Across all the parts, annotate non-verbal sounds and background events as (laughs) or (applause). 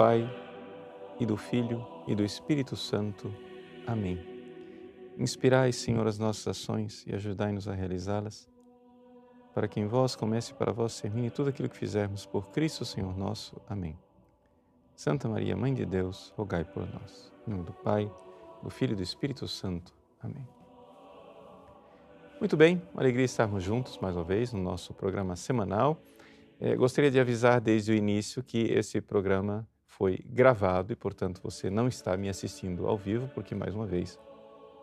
Pai, e do Filho, e do Espírito Santo. Amém. Inspirai, Senhor, as nossas ações e ajudai-nos a realizá-las, para que em vós comece para vós termine tudo aquilo que fizermos por Cristo, Senhor nosso. Amém. Santa Maria, Mãe de Deus, rogai por nós. Em nome do Pai, do Filho e do Espírito Santo. Amém. Muito bem, uma alegria estarmos juntos mais uma vez no nosso programa semanal. É, gostaria de avisar desde o início que esse programa foi gravado e, portanto, você não está me assistindo ao vivo, porque, mais uma vez,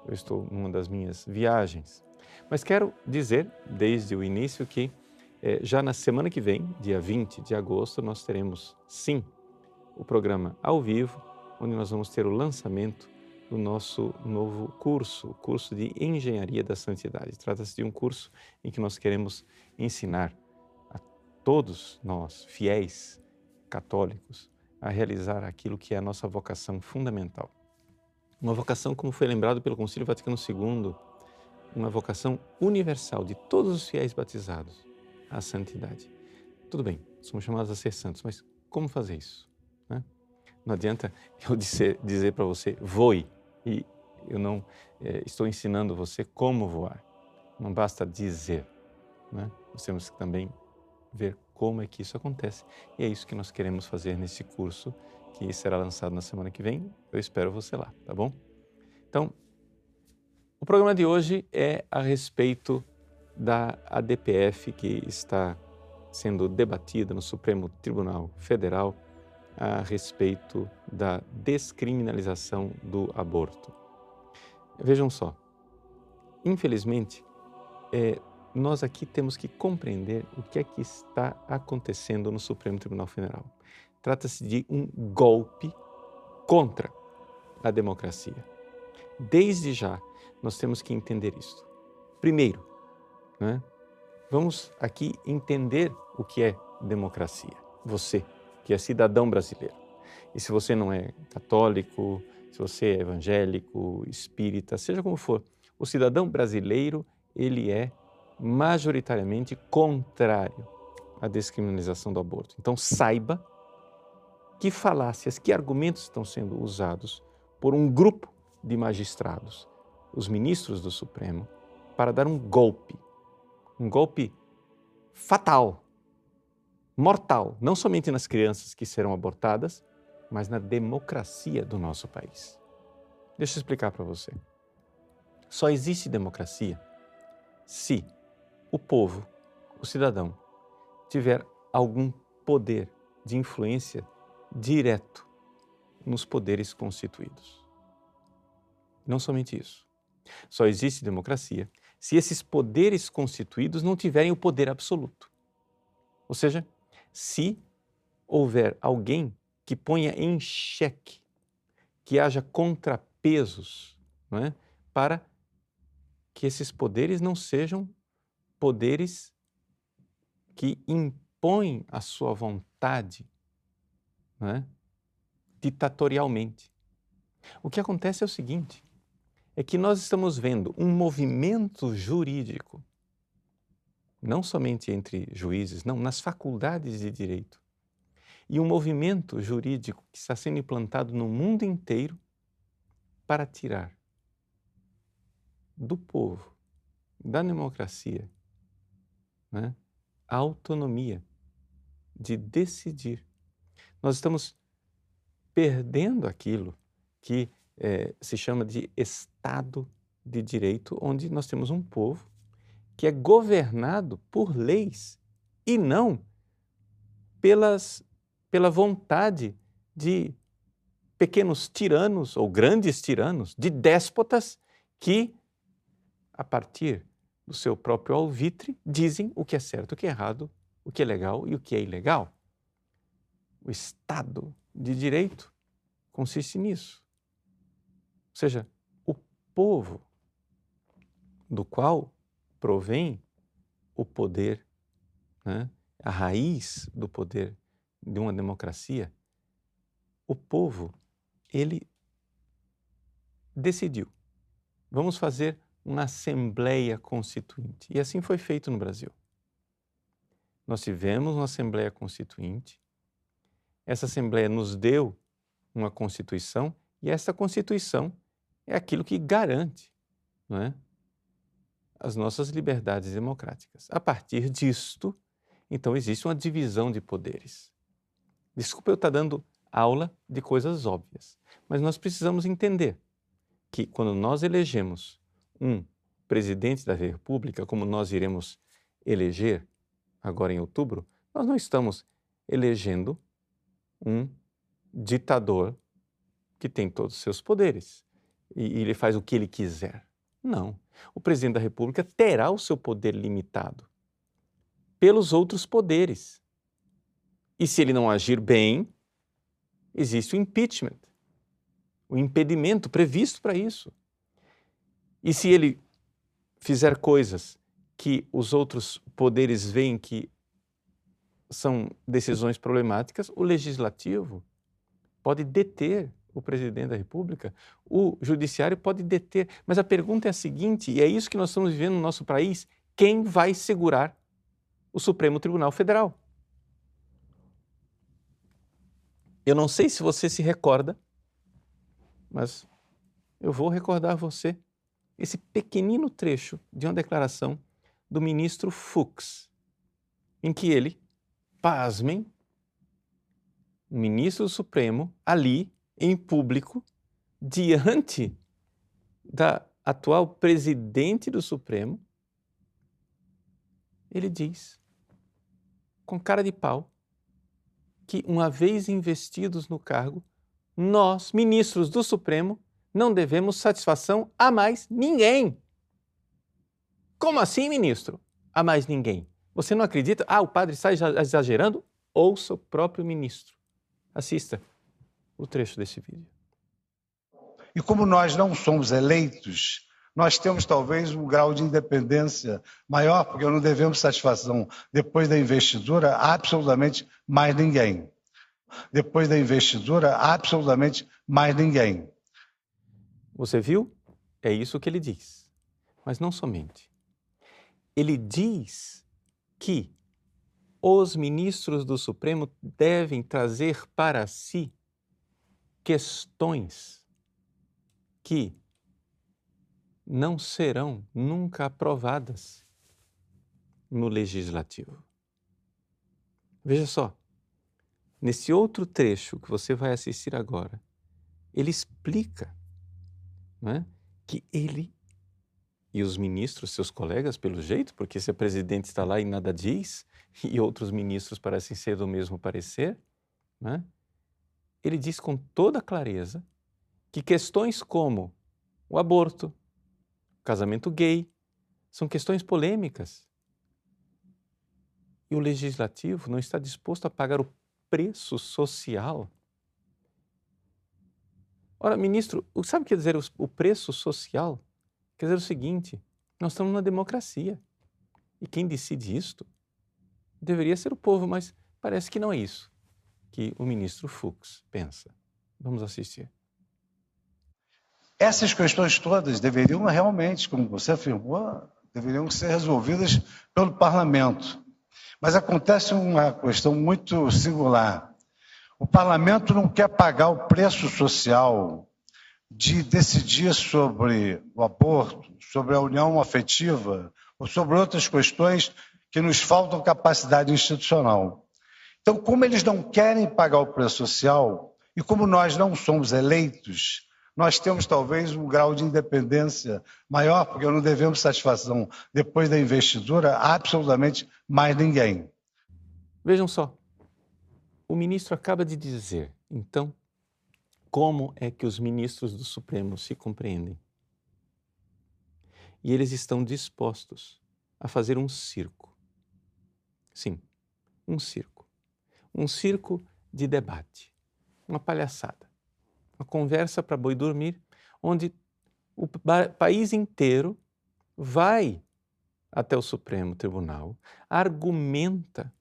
eu estou numa das minhas viagens. Mas quero dizer, desde o início, que é, já na semana que vem, dia 20 de agosto, nós teremos, sim, o programa ao vivo, onde nós vamos ter o lançamento do nosso novo curso, o curso de Engenharia da Santidade. Trata-se de um curso em que nós queremos ensinar a todos nós, fiéis católicos, a realizar aquilo que é a nossa vocação fundamental. Uma vocação, como foi lembrado pelo Concílio Vaticano II, uma vocação universal de todos os fiéis batizados à santidade. Tudo bem, somos chamados a ser santos, mas como fazer isso? Né? Não adianta eu dizer, dizer para você, voe, e eu não é, estou ensinando você como voar. Não basta dizer, né? nós temos que também ver como é que isso acontece. E é isso que nós queremos fazer nesse curso que será lançado na semana que vem. Eu espero você lá, tá bom? Então, o programa de hoje é a respeito da ADPF que está sendo debatida no Supremo Tribunal Federal a respeito da descriminalização do aborto. Vejam só, infelizmente, é, nós aqui temos que compreender o que é que está acontecendo no Supremo Tribunal Federal. Trata-se de um golpe contra a democracia. Desde já, nós temos que entender isso. Primeiro, né, vamos aqui entender o que é democracia. Você, que é cidadão brasileiro. E se você não é católico, se você é evangélico, espírita, seja como for, o cidadão brasileiro, ele é majoritariamente contrário à descriminalização do aborto. Então saiba que falácias, que argumentos estão sendo usados por um grupo de magistrados, os ministros do Supremo, para dar um golpe, um golpe fatal mortal, não somente nas crianças que serão abortadas, mas na democracia do nosso país. Deixa eu explicar para você. Só existe democracia se o povo, o cidadão, tiver algum poder de influência direto nos poderes constituídos. Não somente isso. Só existe democracia se esses poderes constituídos não tiverem o poder absoluto. Ou seja, se houver alguém que ponha em xeque, que haja contrapesos é? para que esses poderes não sejam poderes que impõem a sua vontade é? ditatorialmente. O que acontece é o seguinte: é que nós estamos vendo um movimento jurídico não somente entre juízes, não, nas faculdades de direito. E um movimento jurídico que está sendo implantado no mundo inteiro para tirar do povo, da democracia, né, a autonomia de decidir. Nós estamos perdendo aquilo que é, se chama de Estado de Direito, onde nós temos um povo que é governado por leis e não pelas, pela vontade de pequenos tiranos ou grandes tiranos, de déspotas que, a partir do seu próprio alvitre, dizem o que é certo, o que é errado, o que é legal e o que é ilegal. O Estado de Direito consiste nisso. Ou seja, o povo do qual provém o poder, né? a raiz do poder de uma democracia, o povo, ele decidiu. Vamos fazer uma Assembleia Constituinte. E assim foi feito no Brasil. Nós tivemos uma Assembleia Constituinte essa Assembleia nos deu uma Constituição e essa Constituição é aquilo que garante não é, as nossas liberdades democráticas. A partir disto, então existe uma divisão de poderes. Desculpa eu estar dando aula de coisas óbvias, mas nós precisamos entender que quando nós elegemos um presidente da República, como nós iremos eleger agora em outubro, nós não estamos elegendo um ditador que tem todos os seus poderes e, ele faz o que ele quiser. Não. O presidente da República terá o seu poder limitado pelos outros poderes. E se ele não agir bem, existe o impeachment, o impedimento previsto para isso. E se ele fizer coisas que os outros poderes veem que são decisões problemáticas, o legislativo pode deter o presidente da República, o judiciário pode deter. Mas a pergunta é a seguinte, e é isso que nós estamos vivendo no nosso país: quem vai segurar o Supremo Tribunal Federal? Eu não sei se você se recorda, mas eu vou recordar você esse pequenino trecho de uma declaração do ministro Fux, em que ele, pasmem, o ministro do Supremo, ali, em público, diante da atual presidente do Supremo, ele diz, com cara de pau, que uma vez investidos no cargo, nós, ministros do Supremo, não devemos satisfação a mais ninguém. Como assim, ministro? A mais ninguém. Você não acredita? Ah, o padre está exagerando? Ouça o próprio ministro. Assista o trecho desse vídeo. E como nós não somos eleitos, nós temos talvez um grau de independência maior, porque não devemos satisfação depois da investidura a absolutamente mais ninguém. Depois da investidura, a absolutamente mais ninguém. Você viu? É isso que ele diz. Mas não somente. Ele diz que os ministros do Supremo devem trazer para si questões que não serão nunca aprovadas no legislativo. Veja só, nesse outro trecho que você vai assistir agora, ele explica é, que ele e os ministros, seus colegas, pelo jeito, porque se a presidente está lá e nada diz, (laughs) e outros ministros parecem ser do mesmo parecer, é, ele diz com toda clareza que questões como o aborto, o casamento gay, são questões polêmicas. E o legislativo não está disposto a pagar o preço social. Ora, ministro, sabe o que quer dizer o preço social? Quer dizer o seguinte: nós estamos numa democracia. E quem decide isto deveria ser o povo, mas parece que não é isso que o ministro Fux pensa. Vamos assistir. Essas questões todas deveriam realmente, como você afirmou, deveriam ser resolvidas pelo parlamento. Mas acontece uma questão muito singular. O parlamento não quer pagar o preço social de decidir sobre o aborto, sobre a união afetiva ou sobre outras questões que nos faltam capacidade institucional. Então, como eles não querem pagar o preço social e como nós não somos eleitos, nós temos talvez um grau de independência maior, porque não devemos satisfação depois da investidura a absolutamente mais ninguém. Vejam só, o ministro acaba de dizer, então, como é que os ministros do Supremo se compreendem? E eles estão dispostos a fazer um circo. Sim, um circo um circo de debate, uma palhaçada, uma conversa para boi dormir, onde o país inteiro vai até o Supremo Tribunal, argumenta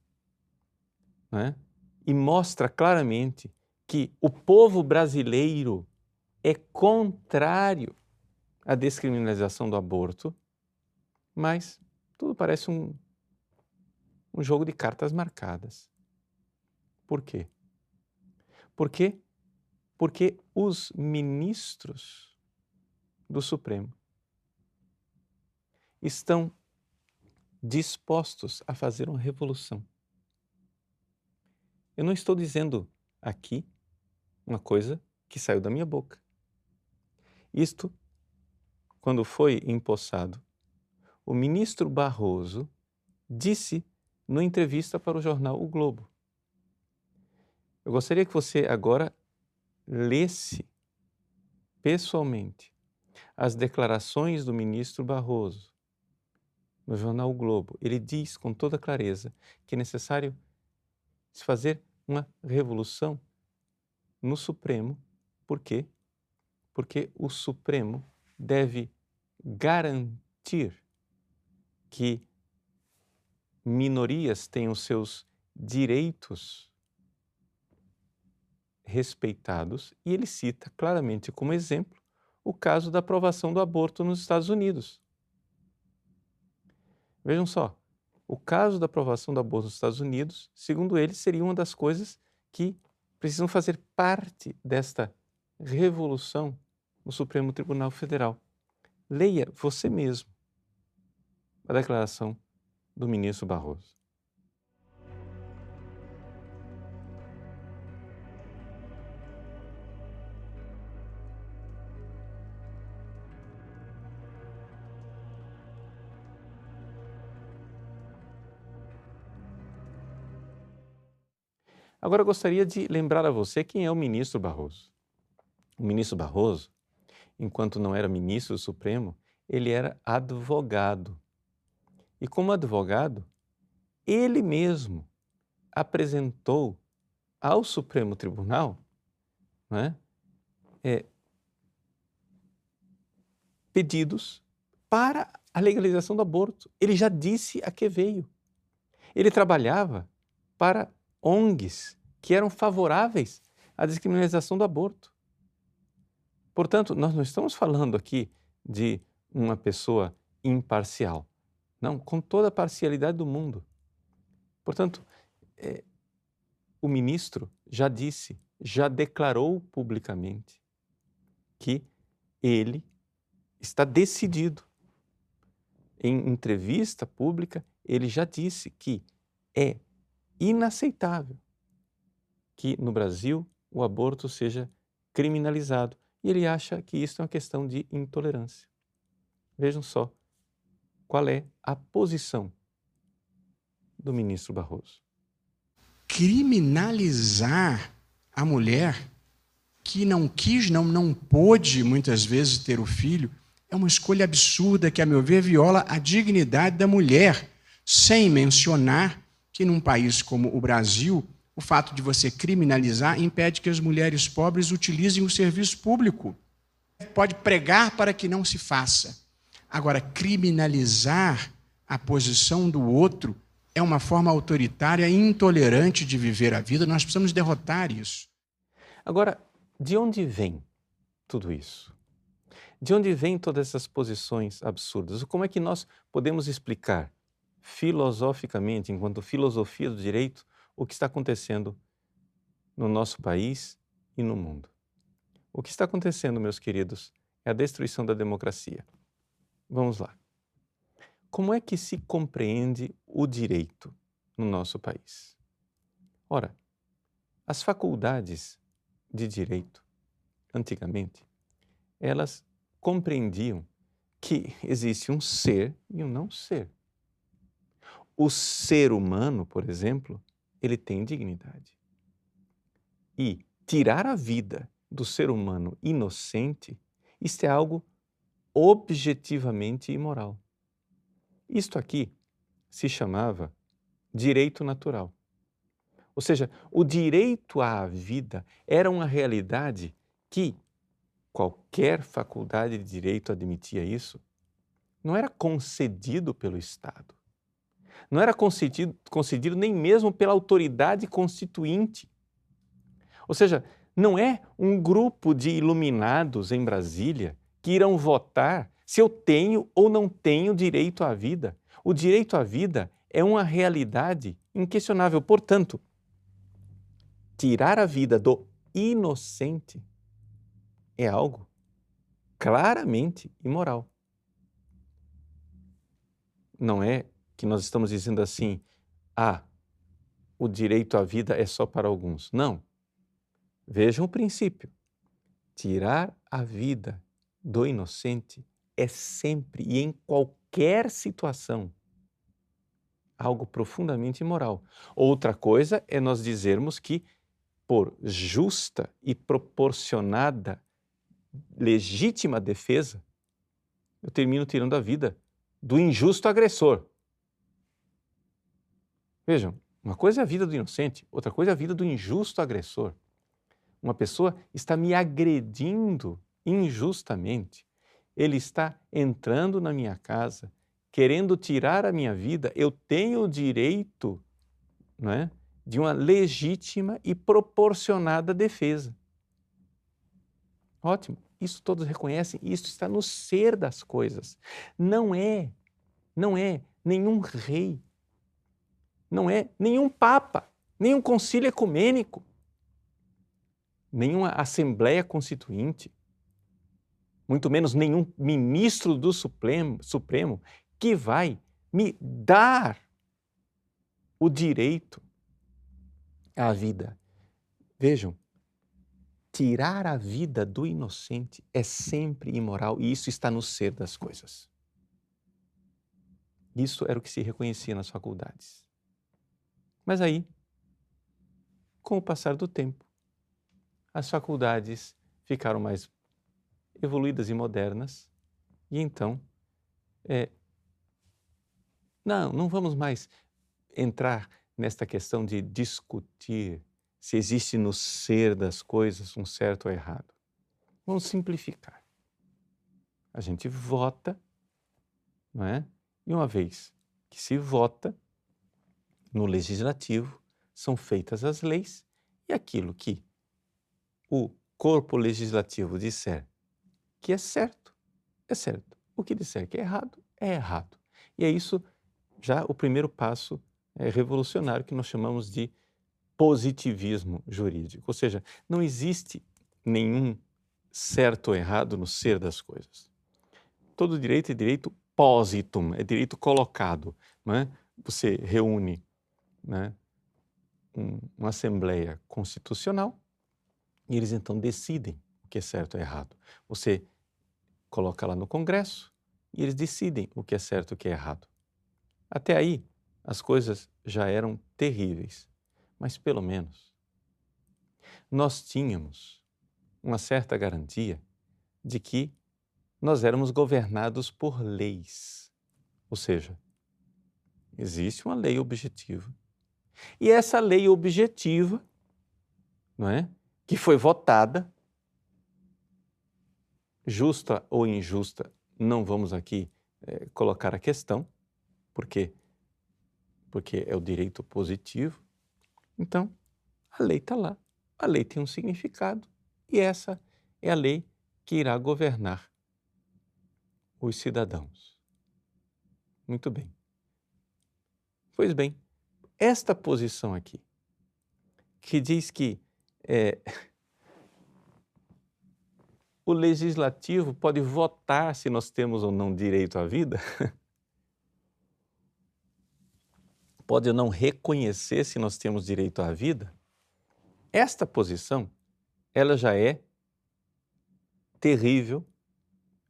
né, e mostra claramente que o povo brasileiro é contrário à descriminalização do aborto, mas tudo parece um, um jogo de cartas marcadas. Por quê? Por quê? Porque os ministros do Supremo estão dispostos a fazer uma revolução. Eu não estou dizendo aqui uma coisa que saiu da minha boca. Isto, quando foi empossado, o ministro Barroso disse numa entrevista para o jornal O Globo. Eu gostaria que você agora lesse pessoalmente as declarações do ministro Barroso no jornal o Globo. Ele diz com toda clareza que é necessário se fazer uma revolução no Supremo. Por quê? Porque o Supremo deve garantir que minorias tenham seus direitos respeitados e ele cita claramente como exemplo o caso da aprovação do aborto nos Estados Unidos. Vejam só, o caso da aprovação do aborto nos Estados Unidos, segundo ele, seria uma das coisas que precisam fazer parte desta revolução no Supremo Tribunal Federal. Leia você mesmo a declaração do ministro Barroso. Agora eu gostaria de lembrar a você quem é o ministro Barroso. O ministro Barroso, enquanto não era ministro Supremo, ele era advogado. E como advogado, ele mesmo apresentou ao Supremo Tribunal né, é, pedidos para a legalização do aborto. Ele já disse a que veio. Ele trabalhava para ONGs que eram favoráveis à descriminalização do aborto. Portanto, nós não estamos falando aqui de uma pessoa imparcial. Não, com toda a parcialidade do mundo. Portanto, é, o ministro já disse, já declarou publicamente que ele está decidido. Em entrevista pública, ele já disse que é inaceitável que no Brasil o aborto seja criminalizado. E ele acha que isso é uma questão de intolerância. Vejam só qual é a posição do ministro Barroso. Criminalizar a mulher que não quis, não, não pôde muitas vezes ter o filho, é uma escolha absurda que, a meu ver, viola a dignidade da mulher, sem mencionar que num país como o Brasil, o fato de você criminalizar impede que as mulheres pobres utilizem o serviço público. Pode pregar para que não se faça. Agora, criminalizar a posição do outro é uma forma autoritária e intolerante de viver a vida. Nós precisamos derrotar isso. Agora, de onde vem tudo isso? De onde vêm todas essas posições absurdas? Como é que nós podemos explicar filosoficamente, enquanto filosofia do direito, o que está acontecendo no nosso país e no mundo. O que está acontecendo, meus queridos, é a destruição da democracia. Vamos lá. Como é que se compreende o direito no nosso país? Ora, as faculdades de direito, antigamente, elas compreendiam que existe um ser e um não ser. O ser humano, por exemplo, ele tem dignidade. E tirar a vida do ser humano inocente, isto é algo objetivamente imoral. Isto aqui se chamava direito natural. Ou seja, o direito à vida era uma realidade que qualquer faculdade de direito admitia isso, não era concedido pelo Estado não era concedido, concedido nem mesmo pela autoridade constituinte. Ou seja, não é um grupo de iluminados em Brasília que irão votar se eu tenho ou não tenho direito à vida. O direito à vida é uma realidade inquestionável. Portanto, tirar a vida do inocente é algo claramente imoral. Não é que nós estamos dizendo assim, ah, o direito à vida é só para alguns. Não. Vejam o princípio. Tirar a vida do inocente é sempre e em qualquer situação algo profundamente imoral. Outra coisa é nós dizermos que, por justa e proporcionada legítima defesa, eu termino tirando a vida do injusto agressor. Vejam, uma coisa é a vida do inocente, outra coisa é a vida do injusto agressor. Uma pessoa está me agredindo injustamente. Ele está entrando na minha casa, querendo tirar a minha vida. Eu tenho o direito não é, de uma legítima e proporcionada defesa. Ótimo. Isso todos reconhecem, isso está no ser das coisas. Não é, não é nenhum rei, não é nenhum papa, nenhum concílio ecumênico, nenhuma assembleia constituinte, muito menos nenhum ministro do Supremo, Supremo que vai me dar o direito à vida. Vejam, tirar a vida do inocente é sempre imoral e isso está no ser das coisas. Isso era o que se reconhecia nas faculdades. Mas aí, com o passar do tempo, as faculdades ficaram mais evoluídas e modernas e então, é, não, não vamos mais entrar nesta questão de discutir se existe no ser das coisas um certo ou errado. Vamos simplificar. A gente vota, não é? E uma vez que se vota no legislativo, são feitas as leis e aquilo que o corpo legislativo disser que é certo, é certo. O que disser que é errado, é errado. E é isso já o primeiro passo é, revolucionário que nós chamamos de positivismo jurídico. Ou seja, não existe nenhum certo ou errado no ser das coisas. Todo direito é direito positum, é direito colocado. Não é? Você reúne né, um, uma assembleia constitucional e eles então decidem o que é certo ou errado. Você coloca lá no Congresso e eles decidem o que é certo e o que é errado. Até aí, as coisas já eram terríveis mas pelo menos nós tínhamos uma certa garantia de que nós éramos governados por leis. Ou seja, existe uma lei objetiva. E essa lei objetiva, não é? Que foi votada, justa ou injusta, não vamos aqui é, colocar a questão, porque porque é o direito positivo, então, a lei está lá. A lei tem um significado e essa é a lei que irá governar os cidadãos. Muito bem. Pois bem, esta posição aqui, que diz que é, (laughs) o legislativo pode votar se nós temos ou não direito à vida, (laughs) pode não reconhecer se nós temos direito à vida, esta posição, ela já é terrível,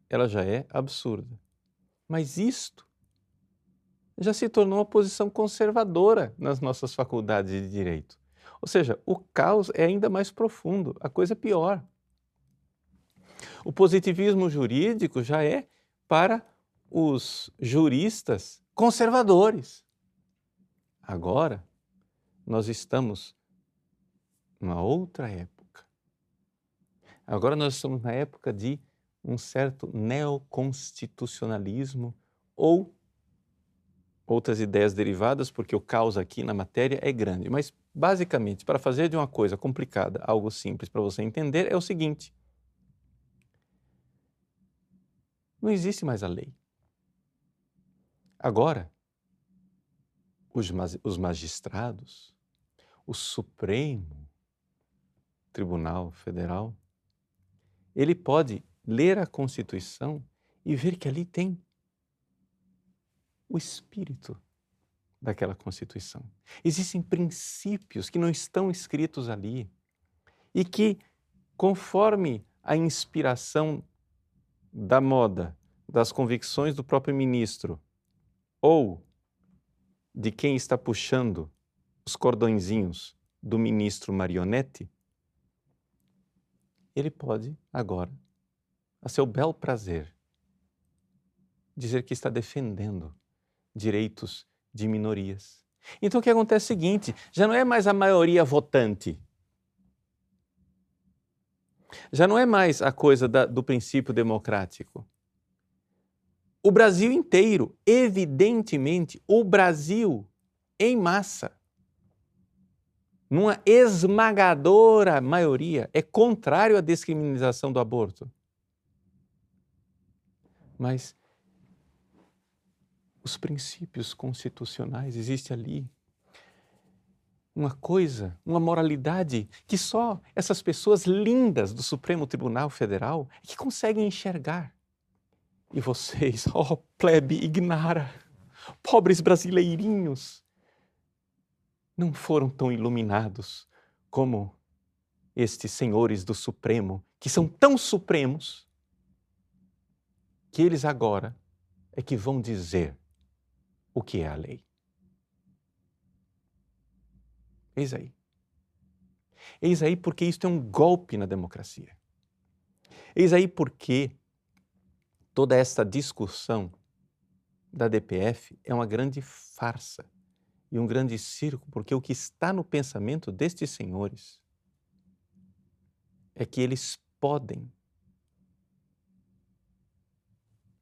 ela já é absurda. Mas isto já se tornou uma posição conservadora nas nossas faculdades de direito. Ou seja, o caos é ainda mais profundo, a coisa é pior. O positivismo jurídico já é para os juristas conservadores. Agora, nós estamos numa outra época. Agora nós estamos na época de um certo neoconstitucionalismo ou outras ideias derivadas, porque o caos aqui na matéria é grande. Mas, basicamente, para fazer de uma coisa complicada algo simples para você entender, é o seguinte: não existe mais a lei. Agora, os magistrados, o Supremo, Tribunal Federal, ele pode ler a Constituição e ver que ali tem o espírito daquela Constituição. Existem princípios que não estão escritos ali e que, conforme a inspiração da moda, das convicções do próprio ministro ou de quem está puxando os cordõezinhos do ministro marionete, ele pode agora, a seu bel prazer, dizer que está defendendo direitos de minorias. Então o que acontece é o seguinte: já não é mais a maioria votante. Já não é mais a coisa da, do princípio democrático. O Brasil inteiro, evidentemente, o Brasil em massa, numa esmagadora maioria, é contrário à descriminalização do aborto. Mas os princípios constitucionais, existe ali uma coisa, uma moralidade que só essas pessoas lindas do Supremo Tribunal Federal é que conseguem enxergar. E vocês, (laughs) ó oh, plebe ignara, pobres brasileirinhos, não foram tão iluminados como estes senhores do Supremo, que são tão supremos, que eles agora é que vão dizer o que é a lei. Eis aí. Eis aí porque isto é um golpe na democracia. Eis aí porque toda esta discussão da DPF é uma grande farsa e um grande circo, porque o que está no pensamento destes senhores é que eles podem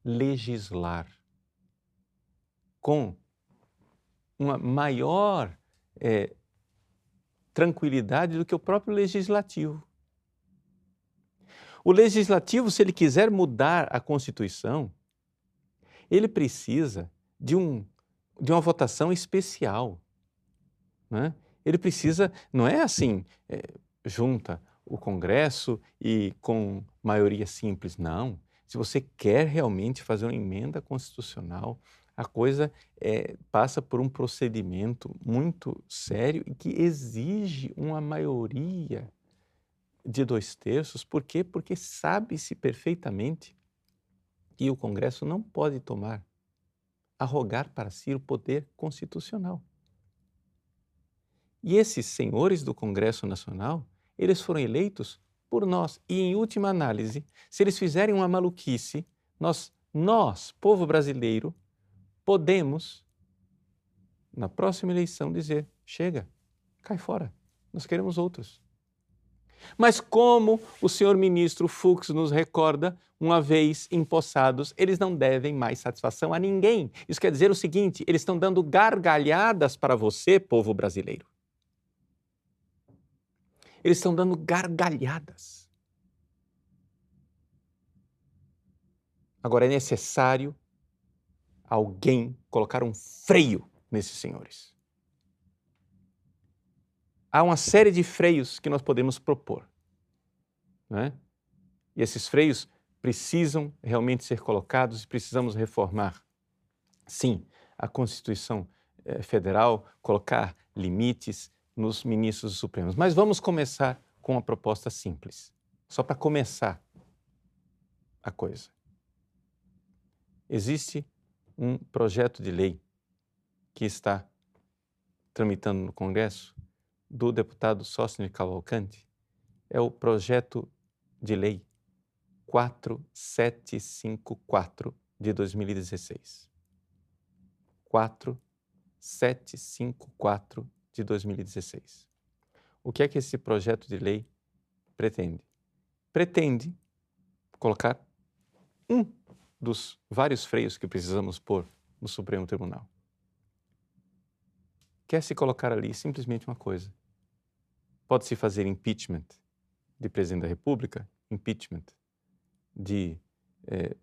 legislar com uma maior é, tranquilidade do que o próprio legislativo. O legislativo, se ele quiser mudar a Constituição, ele precisa de, um, de uma votação especial. Né? Ele precisa, não é assim, é, junta o Congresso e com maioria simples, não. Se você quer realmente fazer uma emenda constitucional, a coisa é, passa por um procedimento muito sério e que exige uma maioria de dois terços. Por quê? Porque sabe-se perfeitamente que o Congresso não pode tomar, arrogar para si o poder constitucional. E esses senhores do Congresso Nacional, eles foram eleitos por nós. E, em última análise, se eles fizerem uma maluquice, nós, nós, povo brasileiro, podemos, na próxima eleição, dizer: chega, cai fora, nós queremos outros. Mas como o senhor ministro Fux nos recorda, uma vez empossados, eles não devem mais satisfação a ninguém. Isso quer dizer o seguinte: eles estão dando gargalhadas para você, povo brasileiro. Eles estão dando gargalhadas. Agora é necessário alguém colocar um freio nesses senhores. Há uma série de freios que nós podemos propor. Né? E esses freios precisam realmente ser colocados e precisamos reformar. Sim, a Constituição eh, Federal, colocar limites nos ministros supremos. Mas vamos começar com uma proposta simples, só para começar a coisa. Existe um projeto de lei que está tramitando no Congresso do deputado Sócio Cavalcante é o projeto de lei 4754 de 2016. 4754 de 2016. O que é que esse projeto de lei pretende? Pretende colocar um dos vários freios que precisamos pôr no Supremo Tribunal. Quer se colocar ali simplesmente uma coisa. Pode-se fazer impeachment de presidente da República, impeachment de é,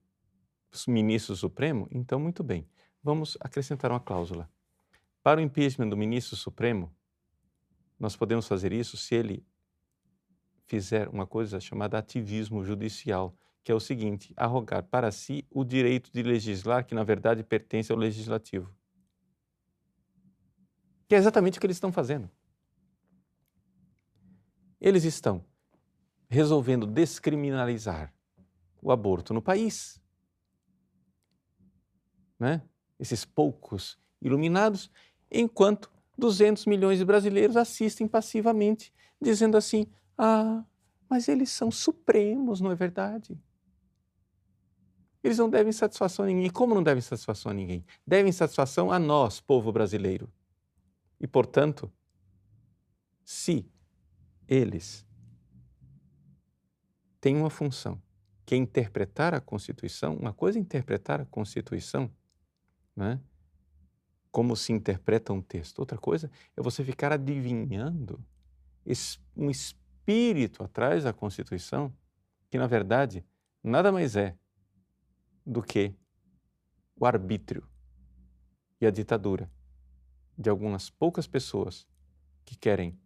ministro supremo, então muito bem. Vamos acrescentar uma cláusula. Para o impeachment do ministro supremo, nós podemos fazer isso se ele fizer uma coisa chamada ativismo judicial, que é o seguinte: arrogar para si o direito de legislar que, na verdade, pertence ao legislativo. Que é exatamente o que eles estão fazendo. Eles estão resolvendo descriminalizar o aborto no país. Né? Esses poucos iluminados, enquanto 200 milhões de brasileiros assistem passivamente, dizendo assim: ah, mas eles são supremos, não é verdade? Eles não devem satisfação a ninguém. Como não devem satisfação a ninguém? Devem satisfação a nós, povo brasileiro. E, portanto, se eles têm uma função, que é interpretar a Constituição, uma coisa é interpretar a Constituição, né? como se interpreta um texto, outra coisa é você ficar adivinhando um espírito atrás da Constituição, que na verdade nada mais é do que o arbítrio e a ditadura de algumas poucas pessoas que querem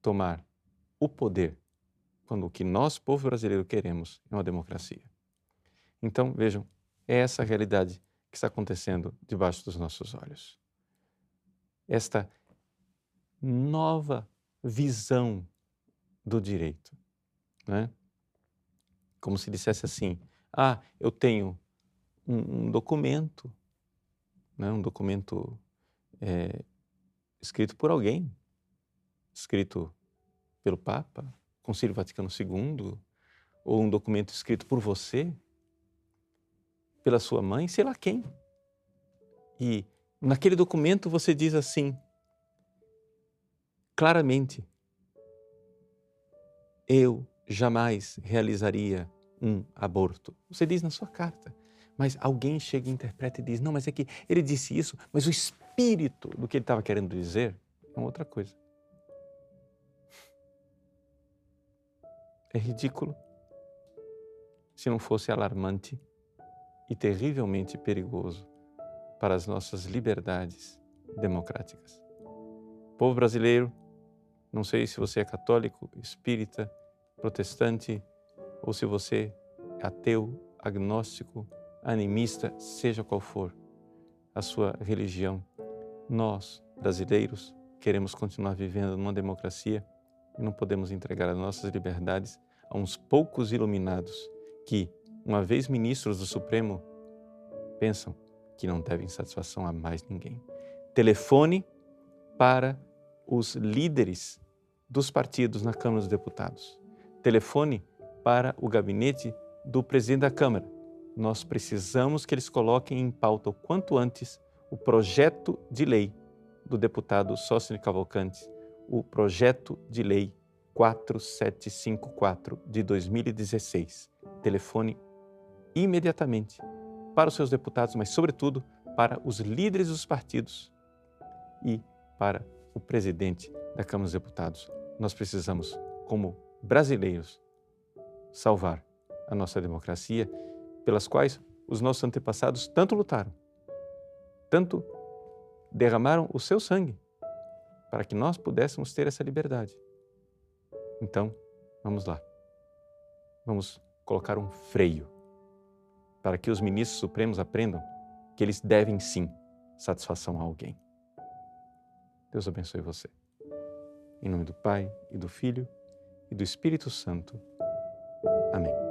tomar o poder quando o que nós, povo brasileiro, queremos é uma democracia. Então, vejam, é essa a realidade que está acontecendo debaixo dos nossos olhos. Esta nova visão do direito. Né? Como se dissesse assim: ah, eu tenho um, um documento, né? um documento é, escrito por alguém, escrito pelo Papa, Concílio Vaticano II, ou um documento escrito por você, pela sua mãe, sei lá quem. E naquele documento você diz assim, claramente, eu jamais realizaria um aborto. Você diz na sua carta. Mas alguém chega e interpreta e diz: não, mas é que ele disse isso, mas o espírito do que ele estava querendo dizer é uma outra coisa. É ridículo se não fosse alarmante e terrivelmente perigoso para as nossas liberdades democráticas. Povo brasileiro, não sei se você é católico, espírita, protestante ou se você é ateu, agnóstico, animista, seja qual for a sua religião, nós, brasileiros, queremos continuar vivendo numa democracia e não podemos entregar as nossas liberdades a uns poucos iluminados que, uma vez ministros do Supremo, pensam que não devem satisfação a mais ninguém. Telefone para os líderes dos partidos na Câmara dos Deputados. Telefone para o gabinete do presidente da Câmara. Nós precisamos que eles coloquem em pauta o quanto antes o projeto de lei do deputado Sócio Cavalcante, o projeto de lei 4754 de 2016. Telefone imediatamente para os seus deputados, mas, sobretudo, para os líderes dos partidos e para o presidente da Câmara dos Deputados. Nós precisamos, como brasileiros, salvar a nossa democracia, pelas quais os nossos antepassados tanto lutaram, tanto derramaram o seu sangue para que nós pudéssemos ter essa liberdade. Então, vamos lá. Vamos colocar um freio para que os ministros supremos aprendam que eles devem sim satisfação a alguém. Deus abençoe você. Em nome do Pai e do Filho e do Espírito Santo. Amém.